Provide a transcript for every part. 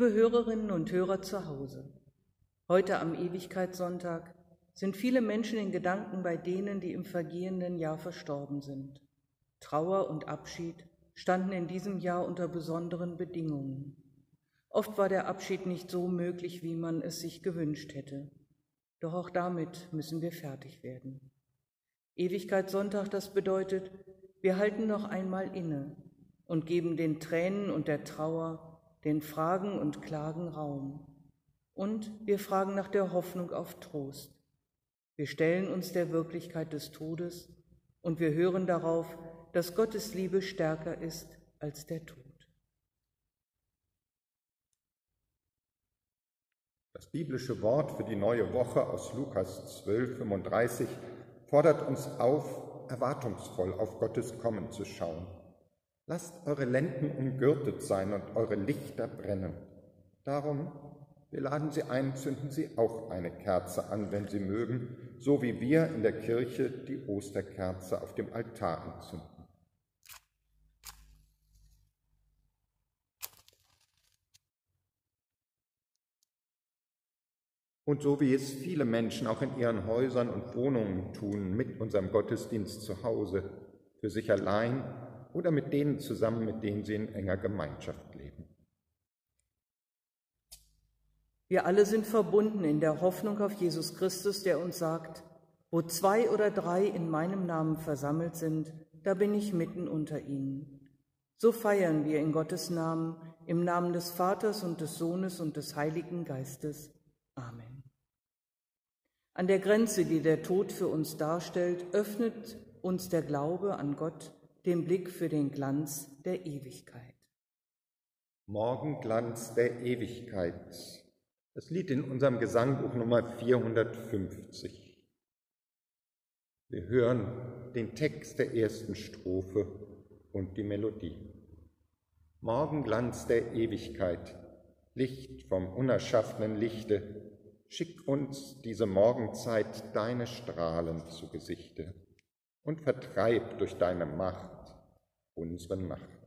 Liebe Hörerinnen und Hörer zu Hause, heute am Ewigkeitssonntag sind viele Menschen in Gedanken bei denen, die im vergehenden Jahr verstorben sind. Trauer und Abschied standen in diesem Jahr unter besonderen Bedingungen. Oft war der Abschied nicht so möglich, wie man es sich gewünscht hätte. Doch auch damit müssen wir fertig werden. Ewigkeitssonntag, das bedeutet, wir halten noch einmal inne und geben den Tränen und der Trauer, den Fragen und Klagen Raum. Und wir fragen nach der Hoffnung auf Trost. Wir stellen uns der Wirklichkeit des Todes und wir hören darauf, dass Gottes Liebe stärker ist als der Tod. Das biblische Wort für die neue Woche aus Lukas 12, 35 fordert uns auf, erwartungsvoll auf Gottes Kommen zu schauen. Lasst eure Lenden umgürtet sein und eure Lichter brennen. Darum, wir laden Sie ein, zünden Sie auch eine Kerze an, wenn Sie mögen, so wie wir in der Kirche die Osterkerze auf dem Altar entzünden. Und so wie es viele Menschen auch in ihren Häusern und Wohnungen tun, mit unserem Gottesdienst zu Hause, für sich allein oder mit denen zusammen, mit denen sie in enger Gemeinschaft leben. Wir alle sind verbunden in der Hoffnung auf Jesus Christus, der uns sagt, wo zwei oder drei in meinem Namen versammelt sind, da bin ich mitten unter ihnen. So feiern wir in Gottes Namen, im Namen des Vaters und des Sohnes und des Heiligen Geistes. Amen. An der Grenze, die der Tod für uns darstellt, öffnet uns der Glaube an Gott den Blick für den Glanz der Ewigkeit. Morgenglanz der Ewigkeit. Das Lied in unserem Gesangbuch Nummer 450. Wir hören den Text der ersten Strophe und die Melodie. Morgenglanz der Ewigkeit, Licht vom unerschaffenen Lichte, Schick uns diese Morgenzeit deine Strahlen zu Gesichte und vertreib durch deine Macht unsere Nacht.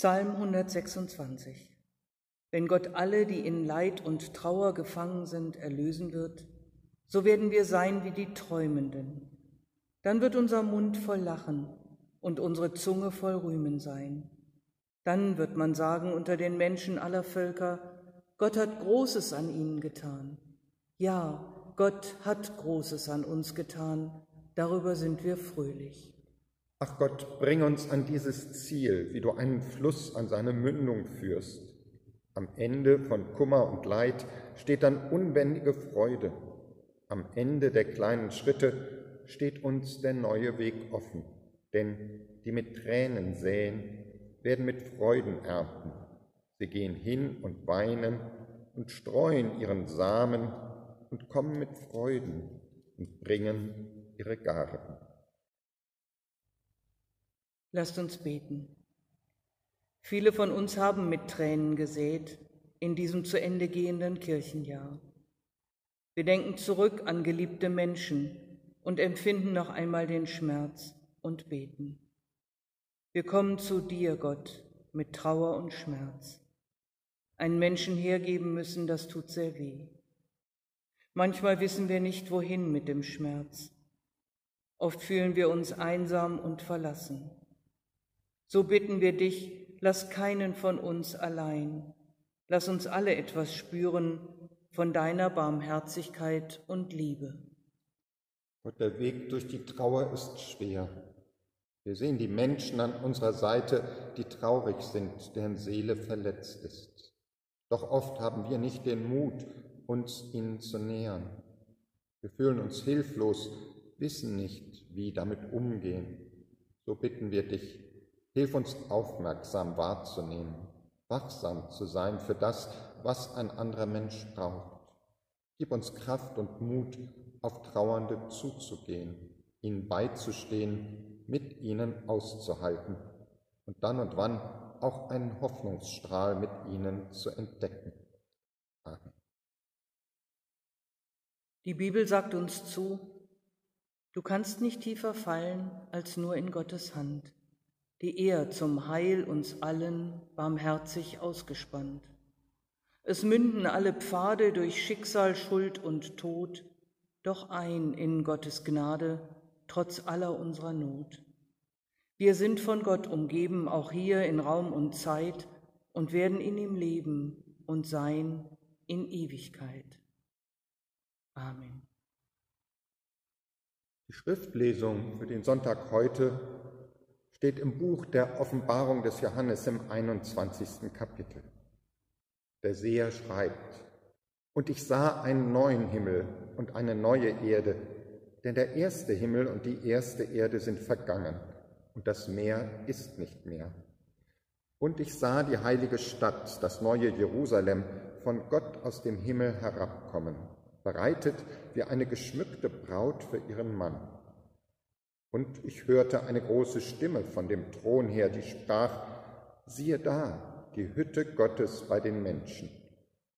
Psalm 126. Wenn Gott alle, die in Leid und Trauer gefangen sind, erlösen wird, so werden wir sein wie die Träumenden. Dann wird unser Mund voll Lachen und unsere Zunge voll Rühmen sein. Dann wird man sagen unter den Menschen aller Völker, Gott hat Großes an ihnen getan. Ja, Gott hat Großes an uns getan, darüber sind wir fröhlich. Ach Gott, bring uns an dieses Ziel, wie du einen Fluss an seine Mündung führst. Am Ende von Kummer und Leid steht dann unbändige Freude. Am Ende der kleinen Schritte steht uns der neue Weg offen. Denn die mit Tränen säen, werden mit Freuden ernten. Sie gehen hin und weinen und streuen ihren Samen und kommen mit Freuden und bringen ihre Garben. Lasst uns beten. Viele von uns haben mit Tränen gesät in diesem zu Ende gehenden Kirchenjahr. Wir denken zurück an geliebte Menschen und empfinden noch einmal den Schmerz und beten. Wir kommen zu dir, Gott, mit Trauer und Schmerz. Einen Menschen hergeben müssen, das tut sehr weh. Manchmal wissen wir nicht, wohin mit dem Schmerz. Oft fühlen wir uns einsam und verlassen. So bitten wir dich, lass keinen von uns allein. Lass uns alle etwas spüren von deiner Barmherzigkeit und Liebe. Gott, der Weg durch die Trauer ist schwer. Wir sehen die Menschen an unserer Seite, die traurig sind, deren Seele verletzt ist. Doch oft haben wir nicht den Mut, uns ihnen zu nähern. Wir fühlen uns hilflos, wissen nicht, wie damit umgehen. So bitten wir dich, hilf uns aufmerksam wahrzunehmen, wachsam zu sein für das, was ein anderer Mensch braucht. Gib uns Kraft und Mut, auf Trauernde zuzugehen, ihnen beizustehen, mit ihnen auszuhalten und dann und wann auch einen Hoffnungsstrahl mit ihnen zu entdecken. Amen. Die Bibel sagt uns zu, du kannst nicht tiefer fallen als nur in Gottes Hand, die er zum Heil uns allen barmherzig ausgespannt. Es münden alle Pfade durch Schicksal, Schuld und Tod, doch ein in Gottes Gnade, trotz aller unserer Not. Wir sind von Gott umgeben, auch hier in Raum und Zeit, und werden in ihm leben und sein in Ewigkeit. Amen. Die Schriftlesung für den Sonntag heute steht im Buch der Offenbarung des Johannes im 21. Kapitel. Der Seher schreibt, und ich sah einen neuen Himmel und eine neue Erde, denn der erste Himmel und die erste Erde sind vergangen, und das Meer ist nicht mehr. Und ich sah die heilige Stadt, das neue Jerusalem, von Gott aus dem Himmel herabkommen bereitet wie eine geschmückte Braut für ihren Mann. Und ich hörte eine große Stimme von dem Thron her, die sprach, siehe da, die Hütte Gottes bei den Menschen.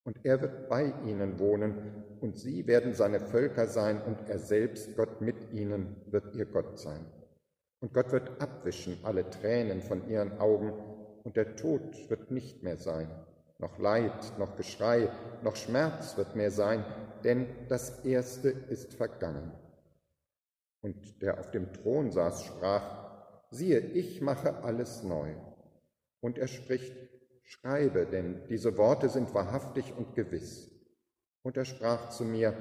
Und er wird bei ihnen wohnen, und sie werden seine Völker sein, und er selbst, Gott mit ihnen, wird ihr Gott sein. Und Gott wird abwischen alle Tränen von ihren Augen, und der Tod wird nicht mehr sein noch Leid, noch Geschrei, noch Schmerz wird mehr sein, denn das Erste ist vergangen. Und der auf dem Thron saß, sprach, siehe, ich mache alles neu. Und er spricht, schreibe, denn diese Worte sind wahrhaftig und gewiss. Und er sprach zu mir,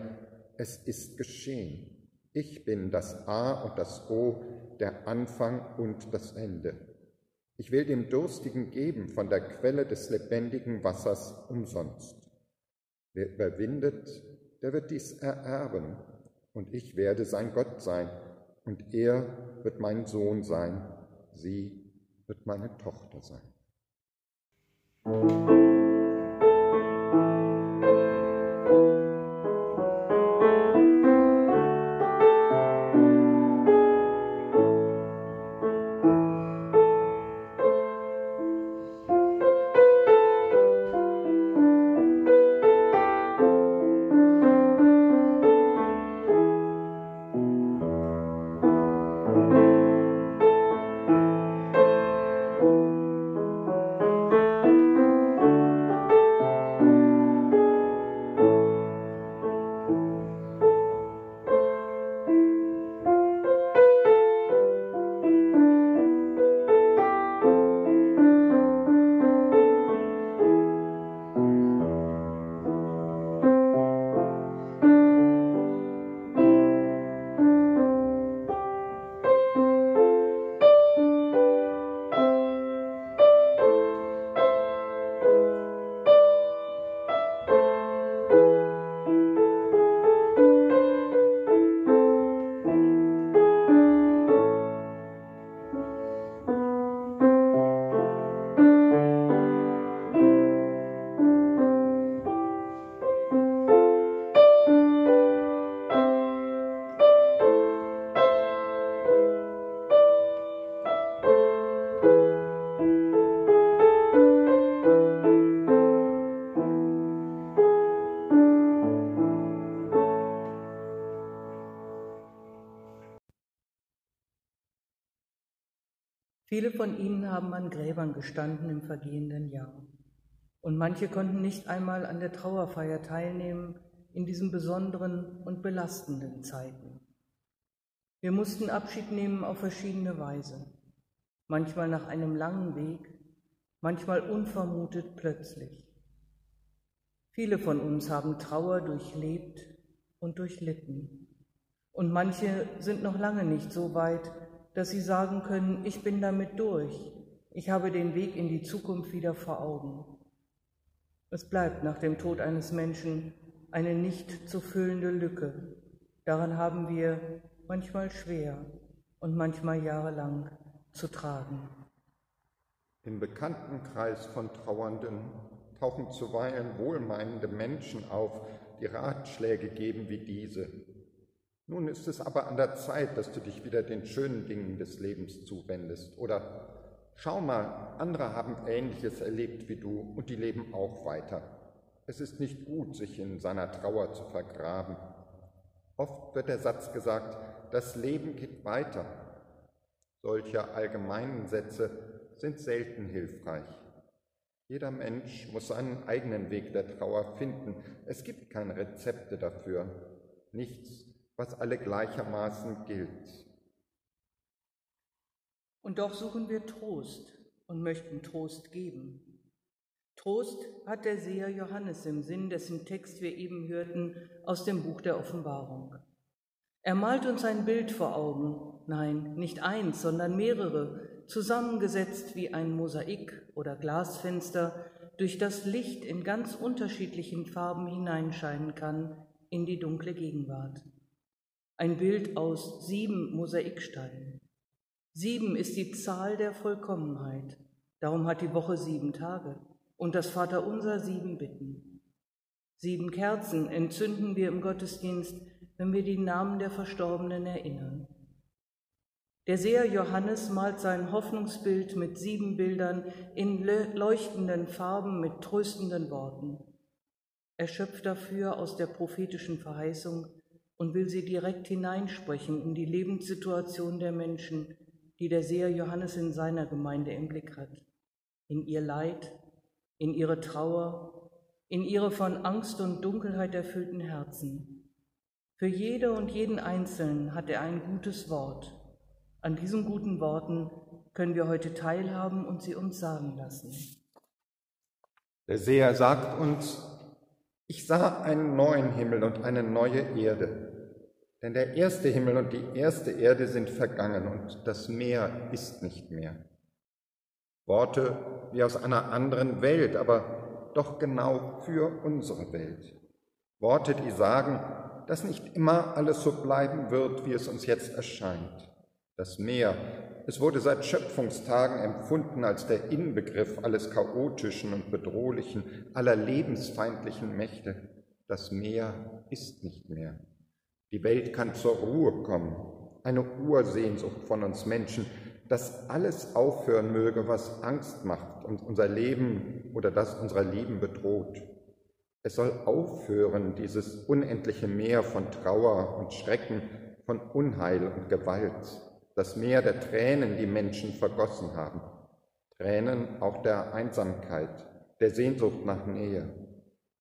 es ist geschehen. Ich bin das A und das O, der Anfang und das Ende. Ich will dem Durstigen geben von der Quelle des lebendigen Wassers umsonst. Wer überwindet, der wird dies ererben, und ich werde sein Gott sein, und er wird mein Sohn sein, sie wird meine Tochter sein. Haben an Gräbern gestanden im vergehenden Jahr. Und manche konnten nicht einmal an der Trauerfeier teilnehmen in diesen besonderen und belastenden Zeiten. Wir mussten Abschied nehmen auf verschiedene Weise. manchmal nach einem langen Weg, manchmal unvermutet plötzlich. Viele von uns haben Trauer durchlebt und durchlitten. Und manche sind noch lange nicht so weit, dass sie sagen können, ich bin damit durch, ich habe den Weg in die Zukunft wieder vor Augen. Es bleibt nach dem Tod eines Menschen eine nicht zu füllende Lücke. Daran haben wir manchmal schwer und manchmal jahrelang zu tragen. Im Bekanntenkreis von Trauernden tauchen zuweilen wohlmeinende Menschen auf, die Ratschläge geben wie diese. Nun ist es aber an der Zeit, dass du dich wieder den schönen Dingen des Lebens zuwendest. Oder schau mal, andere haben Ähnliches erlebt wie du und die leben auch weiter. Es ist nicht gut, sich in seiner Trauer zu vergraben. Oft wird der Satz gesagt, das Leben geht weiter. Solche allgemeinen Sätze sind selten hilfreich. Jeder Mensch muss seinen eigenen Weg der Trauer finden. Es gibt keine Rezepte dafür, nichts, was alle gleichermaßen gilt. Und doch suchen wir Trost und möchten Trost geben. Trost hat der Seher Johannes im Sinn, dessen Text wir eben hörten aus dem Buch der Offenbarung. Er malt uns ein Bild vor Augen, nein, nicht eins, sondern mehrere, zusammengesetzt wie ein Mosaik oder Glasfenster, durch das Licht in ganz unterschiedlichen Farben hineinscheinen kann in die dunkle Gegenwart. Ein Bild aus sieben Mosaiksteinen. Sieben ist die Zahl der Vollkommenheit. Darum hat die Woche sieben Tage und das Vaterunser sieben Bitten. Sieben Kerzen entzünden wir im Gottesdienst, wenn wir die Namen der Verstorbenen erinnern. Der Seher Johannes malt sein Hoffnungsbild mit sieben Bildern in leuchtenden Farben mit tröstenden Worten. Er schöpft dafür aus der prophetischen Verheißung und will sie direkt hineinsprechen in die Lebenssituation der Menschen, die der Seher Johannes in seiner Gemeinde im Blick hat, in ihr Leid, in ihre Trauer, in ihre von Angst und Dunkelheit erfüllten Herzen. Für jede und jeden Einzelnen hat er ein gutes Wort, an diesen guten Worten können wir heute teilhaben und sie uns sagen lassen. Der Seher sagt uns, ich sah einen neuen Himmel und eine neue Erde. Denn der erste Himmel und die erste Erde sind vergangen und das Meer ist nicht mehr. Worte wie aus einer anderen Welt, aber doch genau für unsere Welt. Worte, die sagen, dass nicht immer alles so bleiben wird, wie es uns jetzt erscheint das Meer. Es wurde seit Schöpfungstagen empfunden als der Inbegriff alles Chaotischen und Bedrohlichen, aller lebensfeindlichen Mächte. Das Meer ist nicht mehr. Die Welt kann zur Ruhe kommen. Eine Ursehnsucht von uns Menschen, dass alles aufhören möge, was Angst macht und unser Leben oder das unserer Lieben bedroht. Es soll aufhören, dieses unendliche Meer von Trauer und Schrecken, von Unheil und Gewalt das Meer der Tränen die Menschen vergossen haben. Tränen auch der Einsamkeit, der Sehnsucht nach Nähe.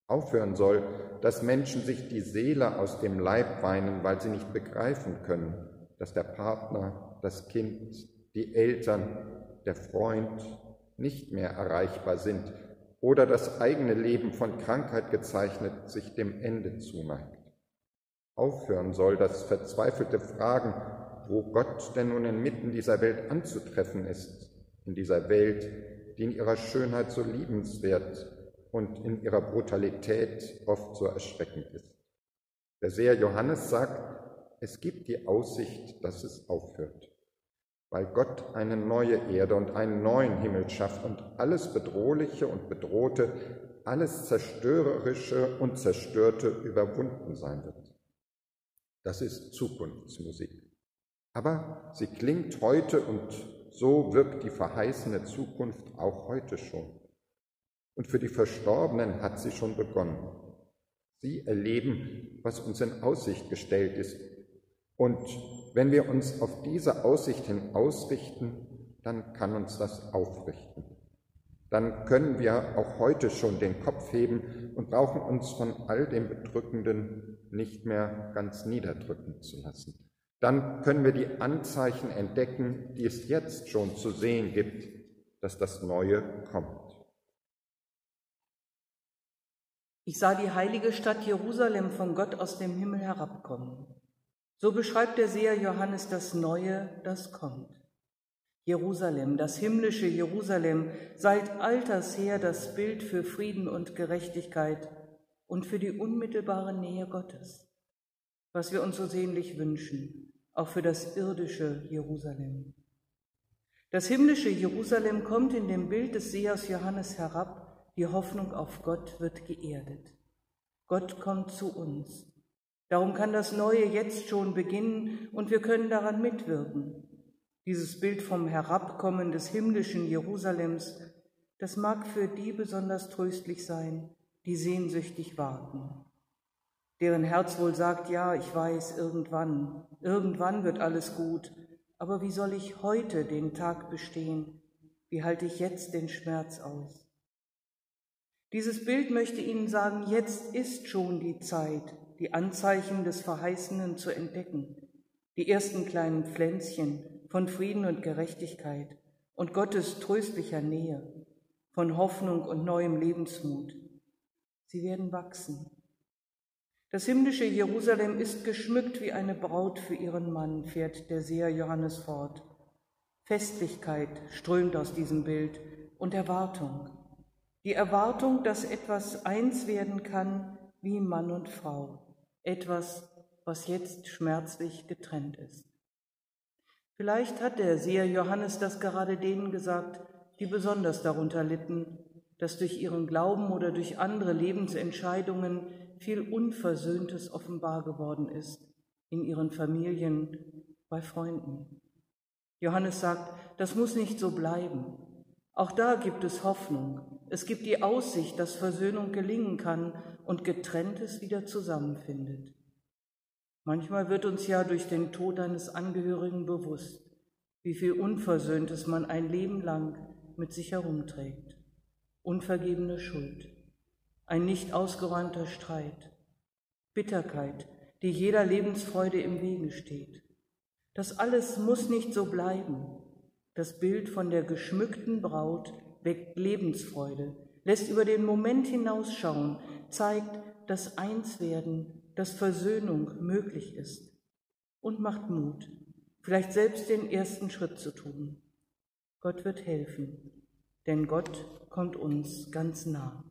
Aufhören soll, dass Menschen sich die Seele aus dem Leib weinen, weil sie nicht begreifen können, dass der Partner, das Kind, die Eltern, der Freund nicht mehr erreichbar sind oder das eigene Leben von Krankheit gezeichnet sich dem Ende zuneigt. Aufhören soll das verzweifelte Fragen wo Gott denn nun inmitten dieser Welt anzutreffen ist, in dieser Welt, die in ihrer Schönheit so liebenswert und in ihrer Brutalität oft so erschreckend ist. Der Seher Johannes sagt, es gibt die Aussicht, dass es aufhört, weil Gott eine neue Erde und einen neuen Himmel schafft und alles Bedrohliche und Bedrohte, alles Zerstörerische und Zerstörte überwunden sein wird. Das ist Zukunftsmusik. Aber sie klingt heute und so wirkt die verheißene Zukunft auch heute schon. Und für die Verstorbenen hat sie schon begonnen. Sie erleben, was uns in Aussicht gestellt ist. Und wenn wir uns auf diese Aussicht hin ausrichten, dann kann uns das aufrichten. Dann können wir auch heute schon den Kopf heben und brauchen uns von all dem Bedrückenden nicht mehr ganz niederdrücken zu lassen. dann können wir die Anzeichen entdecken, die es jetzt schon zu sehen gibt, dass das Neue kommt. Ich sah die heilige Stadt Jerusalem von Gott aus dem Himmel herabkommen. So beschreibt der Seher Johannes das Neue, das kommt. Jerusalem, das himmlische Jerusalem, seit alters her das Bild für Frieden und Gerechtigkeit und für die unmittelbare Nähe Gottes, was wir uns so sehnlich wünschen, auch für das irdische Jerusalem. Das himmlische Jerusalem kommt in dem Bild des Sehers Johannes herab, die Hoffnung auf Gott wird geerdet. Gott kommt zu uns. Darum kann das Neue jetzt schon beginnen und wir können daran mitwirken. Dieses Bild vom Herabkommen des himmlischen Jerusalems, das mag für die besonders tröstlich sein, die sehnsüchtig warten, deren Herz wohl sagt, ja, ich weiß, irgendwann, irgendwann wird alles gut, aber wie soll ich heute den Tag bestehen? Wie halte ich jetzt den Schmerz aus? Dieses Bild möchte Ihnen sagen, jetzt ist schon die Zeit, die Anzeichen des Verheißenen zu entdecken, die ersten kleinen Pflänzchen von Frieden und Gerechtigkeit und Gottes tröstlicher Nähe, von Hoffnung und neuem Lebensmut. Sie werden wachsen. Das himmlische Jerusalem ist geschmückt wie eine Braut für ihren Mann, fährt der Seher Johannes fort. Festlichkeit strömt aus diesem Bild und Erwartung. Die Erwartung, dass etwas eins werden kann wie Mann und Frau. Etwas, was jetzt schmerzlich getrennt ist. Vielleicht hat der Seher Johannes das gerade denen gesagt, die besonders darunter litten, dass durch ihren Glauben oder durch andere Lebensentscheidungen viel Unversöhntes offenbar geworden ist in ihren Familien, bei Freunden. Johannes sagt, das muss nicht so bleiben. Auch da gibt es Hoffnung. Es gibt die Aussicht, dass Versöhnung gelingen kann und Getrenntes wieder zusammenfindet. Manchmal wird uns ja durch den Tod eines Angehörigen bewusst, wie viel Unversöhntes man ein Leben lang mit sich herumträgt unvergebene Schuld, ein nicht ausgeräumter Streit, Bitterkeit, die jeder Lebensfreude im Wege steht. Das alles muss nicht so bleiben. Das Bild von der geschmückten Braut weckt Lebensfreude, lässt über den Moment hinausschauen, zeigt, dass Einswerden, dass Versöhnung möglich ist und macht Mut, vielleicht selbst den ersten Schritt zu tun. Gott wird helfen denn Gott kommt uns ganz nah.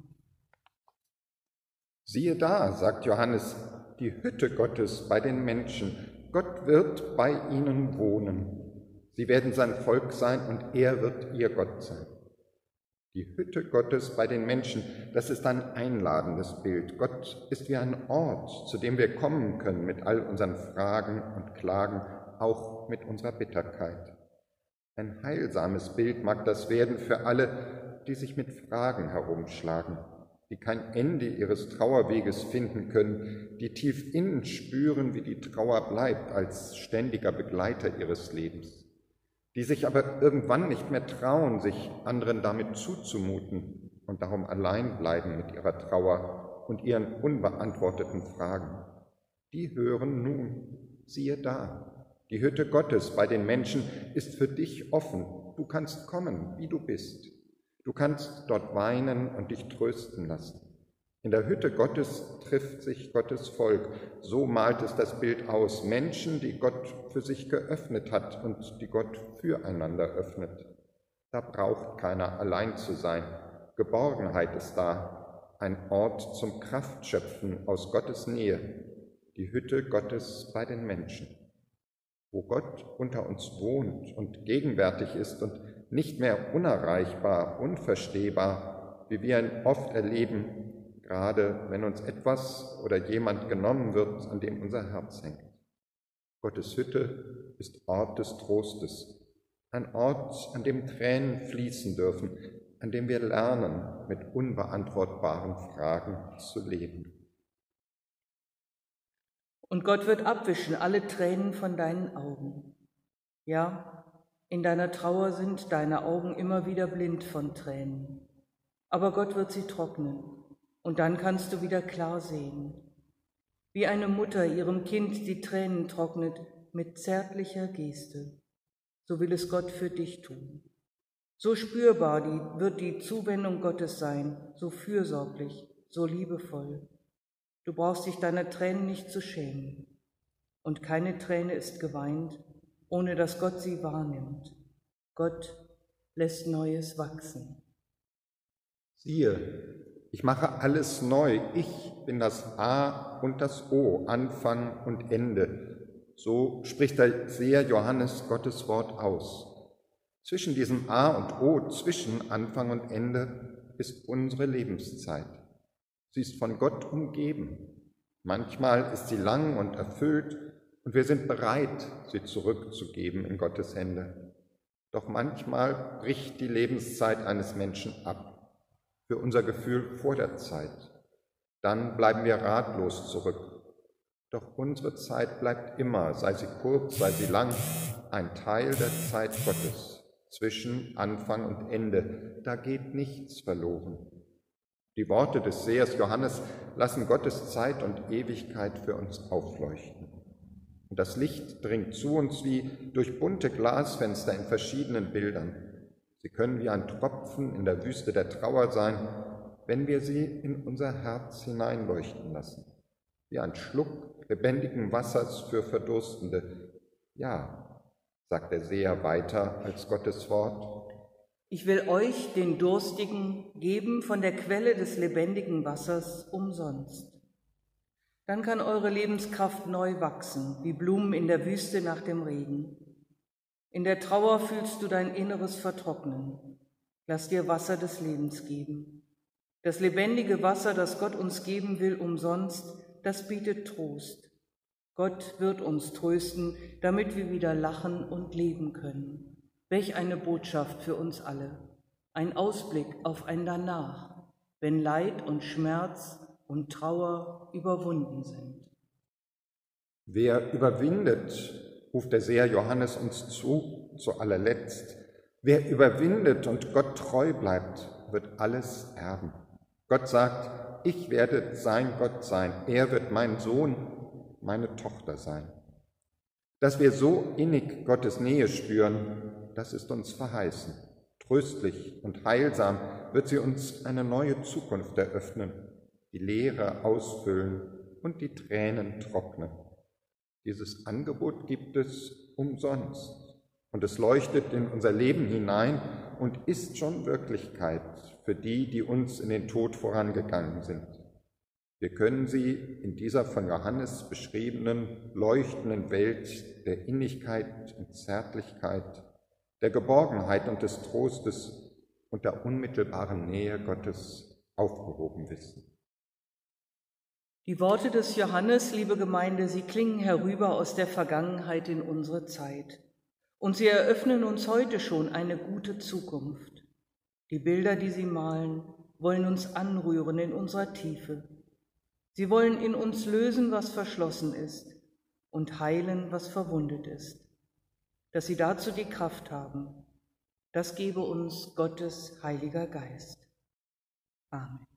Siehe da, sagt Johannes, die Hütte Gottes bei den Menschen. Gott wird bei ihnen wohnen. Sie werden sein Volk sein und er wird ihr Gott sein. Die Hütte Gottes bei den Menschen, das ist ein einladendes Bild. Gott ist wie ein Ort, zu dem wir kommen können mit all unseren Fragen und Klagen, auch mit unserer Bitterkeit. Ein heilsames Bild mag das werden für alle, die sich mit Fragen herumschlagen, die kein Ende ihres Trauerweges finden können, die tief innen spüren, wie die Trauer bleibt als ständiger Begleiter ihres Lebens, die sich aber irgendwann nicht mehr trauen, sich anderen damit zuzumuten und darum allein bleiben mit ihrer Trauer und ihren unbeantworteten Fragen. Die hören nun, siehe da, die Hütte Gottes bei den Menschen ist für dich offen. Du kannst kommen, wie du bist. Du kannst dort weinen und dich trösten lassen. In der Hütte Gottes trifft sich Gottes Volk. So malt es das Bild aus. Menschen, die Gott für sich geöffnet hat und die Gott füreinander öffnet. Da braucht keiner allein zu sein. Geborgenheit ist da, ein Ort zum Kraftschöpfen aus Gottes Nähe, die Hütte Gottes bei den Menschen wo Gott unter uns wohnt und gegenwärtig ist und nicht mehr unerreichbar, unverstehbar, wie wir ihn oft erleben, gerade wenn uns etwas oder jemand genommen wird, an dem unser Herz hängt. Gottes Hütte ist Ort des Trostes, ein Ort, an dem Tränen fließen dürfen, an dem wir lernen, mit unbeantwortbaren Fragen zu leben. Und Gott wird abwischen alle Tränen von deinen Augen. Ja, in deiner Trauer sind deine Augen immer wieder blind von Tränen. Aber Gott wird sie trocknen und dann kannst du wieder klar sehen. Wie eine Mutter ihrem Kind die Tränen trocknet, mit zärtlicher Geste. So will es Gott für dich tun. So spürbar die, wird die Zuwendung Gottes sein, so fürsorglich, so liebevoll. Du brauchst dich deiner Tränen nicht zu schämen. Und keine Träne ist geweint, ohne dass Gott sie wahrnimmt. Gott lässt Neues wachsen. Siehe, ich mache alles neu. Ich bin das A und das O, Anfang und Ende. So spricht der Seher Johannes Gottes Wort aus. Zwischen diesem A und O, zwischen Anfang und Ende, ist unsere Lebenszeit. Sie ist von Gott umgeben. Manchmal ist sie lang und erfüllt und wir sind bereit, sie zurückzugeben in Gottes Hände. Doch manchmal bricht die Lebenszeit eines Menschen ab für unser Gefühl vor der Zeit. Dann bleiben wir ratlos zurück. Doch unsere Zeit bleibt immer, sei sie kurz, sei sie lang, ein Teil der Zeit Gottes zwischen Anfang und Ende. Da geht nichts verloren. Die Worte des Sehers Johannes lassen Gottes Zeit und Ewigkeit für uns aufleuchten. Und das Licht dringt zu uns wie durch bunte Glasfenster in verschiedenen Bildern. Sie können wie ein Tropfen in der Wüste der Trauer sein, wenn wir sie in unser Herz hineinleuchten lassen, wie ein Schluck lebendigen Wassers für Verdurstende. Ja, sagt der Seher weiter als Gottes Wort. Ich will euch, den Durstigen, geben von der Quelle des lebendigen Wassers umsonst. Dann kann eure Lebenskraft neu wachsen, wie Blumen in der Wüste nach dem Regen. In der Trauer fühlst du dein Inneres vertrocknen. Lass dir Wasser des Lebens geben. Das lebendige Wasser, das Gott uns geben will, umsonst, das bietet Trost. Gott wird uns trösten, damit wir wieder lachen und leben können. Welch eine Botschaft für uns alle. Ein Ausblick auf ein Danach, wenn Leid und Schmerz und Trauer überwunden sind. Wer überwindet ruft der Seher Johannes uns zu, zu allerletzt. Wer überwindet und Gott treu bleibt, wird alles erben. Gott sagt, ich werde sein Gott sein, er wird mein Sohn, meine Tochter sein. Dass wir so innig Gottes Nähe spüren, das ist uns verheißen. Tröstlich und heilsam wird sie uns eine neue Zukunft eröffnen, die Leere ausfüllen und die Tränen trocknen. Dieses Angebot gibt es umsonst und es leuchtet in unser Leben hinein und ist schon Wirklichkeit für die, die uns in den Tod vorangegangen sind. Wir können sie in dieser von Johannes beschriebenen leuchtenden Welt der Innigkeit und Zärtlichkeit, der Geborgenheit und des Trostes und der unmittelbaren Nähe Gottes aufgehoben wissen. Die Worte des Johannes, liebe Gemeinde, sie klingen herüber aus der Vergangenheit in unsere Zeit. Und sie eröffnen uns heute schon eine gute Zukunft. Die Bilder, die sie malen, wollen uns anrühren in unserer Tiefe. Sie wollen in uns lösen, was verschlossen ist und heilen, was verwundet ist. Dass sie dazu die Kraft haben, das gebe uns Gottes Heiliger Geist. Amen.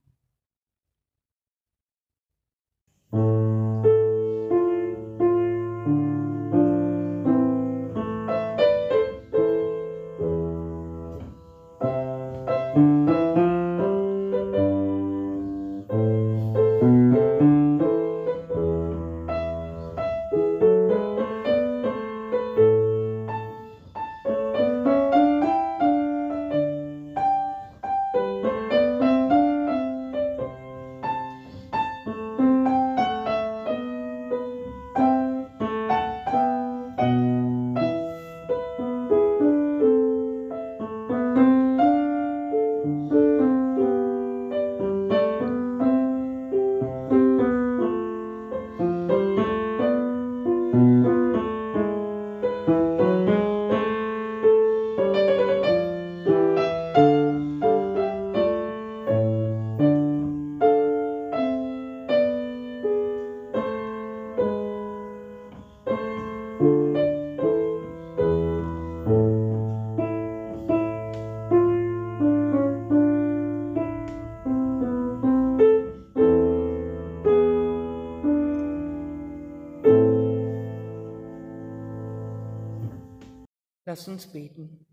Lass uns beten.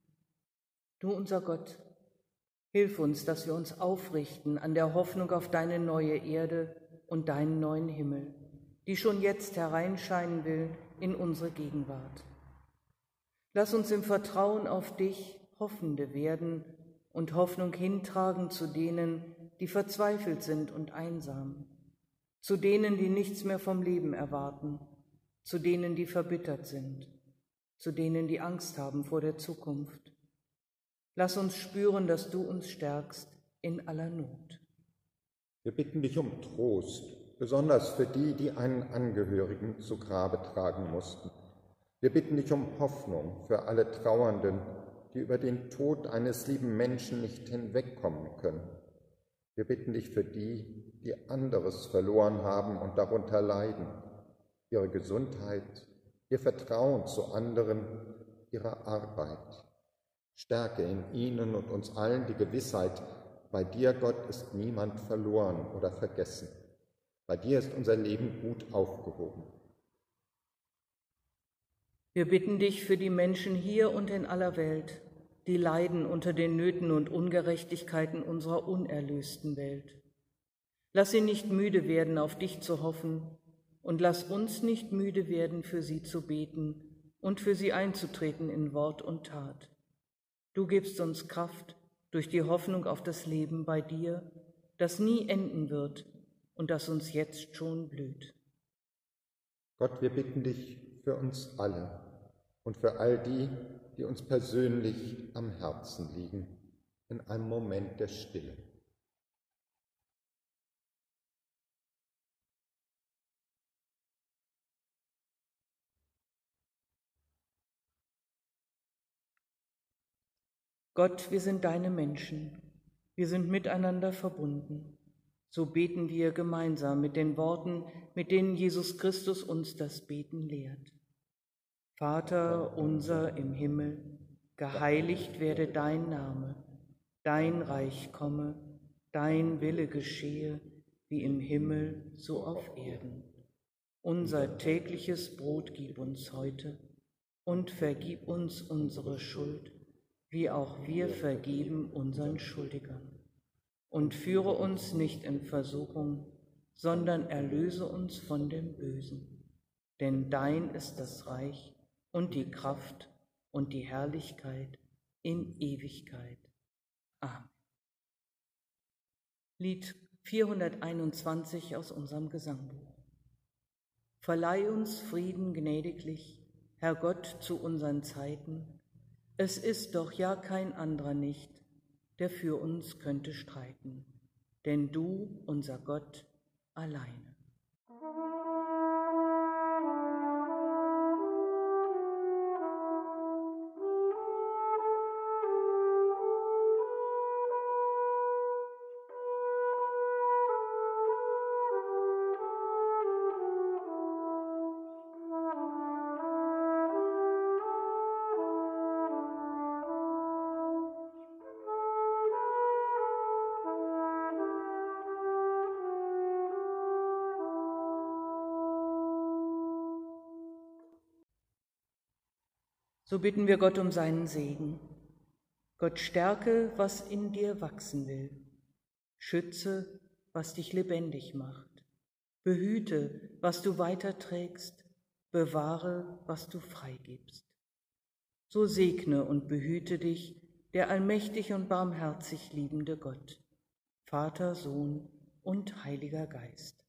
Du unser Gott, hilf uns, dass wir uns aufrichten an der Hoffnung auf deine neue Erde und deinen neuen Himmel, die schon jetzt hereinscheinen will in unsere Gegenwart. Lass uns im Vertrauen auf dich Hoffende werden und Hoffnung hintragen zu denen, die verzweifelt sind und einsam, zu denen, die nichts mehr vom Leben erwarten, zu denen, die verbittert sind zu denen, die Angst haben vor der Zukunft. Lass uns spüren, dass du uns stärkst in aller Not. Wir bitten dich um Trost, besonders für die, die einen Angehörigen zu Grabe tragen mussten. Wir bitten dich um Hoffnung für alle Trauernden, die über den Tod eines lieben Menschen nicht hinwegkommen können. Wir bitten dich für die, die anderes verloren haben und darunter leiden, ihre Gesundheit, ihr Vertrauen zu anderen, ihrer Arbeit. Stärke in ihnen und uns allen die Gewissheit, bei dir, Gott, ist niemand verloren oder vergessen. Bei dir ist unser Leben gut aufgehoben. Wir bitten dich für die Menschen hier und in aller Welt, die leiden unter den Nöten und Ungerechtigkeiten unserer unerlösten Welt. Lass sie nicht müde werden, auf dich zu hoffen und lass uns nicht müde werden, für sie zu beten und für sie einzutreten in Wort und Tat. Du gibst uns Kraft durch die Hoffnung auf das Leben bei dir, das nie enden wird und das uns jetzt schon blüht. Gott, wir bitten dich für uns alle und für all die, die uns persönlich am Herzen liegen, in einem Moment der Stille. Gott, wir sind deine Menschen, wir sind miteinander verbunden. So beten wir gemeinsam mit den Worten, mit denen Jesus Christus uns das Beten lehrt. Vater unser im Himmel, geheiligt werde dein Name, dein Reich komme, dein Wille geschehe, wie im Himmel so auf Erden. Unser tägliches Brot gib uns heute und vergib uns unsere Schuld wie auch wir vergeben unseren Schuldigern. Und führe uns nicht in Versuchung, sondern erlöse uns von dem Bösen. Denn dein ist das Reich und die Kraft und die Herrlichkeit in Ewigkeit. Amen. Lied 421 aus unserem Gesangbuch. Verleih uns Frieden gnädiglich, Herr Gott, zu unseren Zeiten es ist doch ja kein anderer nicht, der für uns könnte streiten, denn du, unser Gott, alleine. Bitten wir Gott um seinen Segen. Gott stärke, was in dir wachsen will. Schütze, was dich lebendig macht. Behüte, was du weiterträgst. Bewahre, was du freigibst. So segne und behüte dich der allmächtig und barmherzig liebende Gott, Vater, Sohn und Heiliger Geist.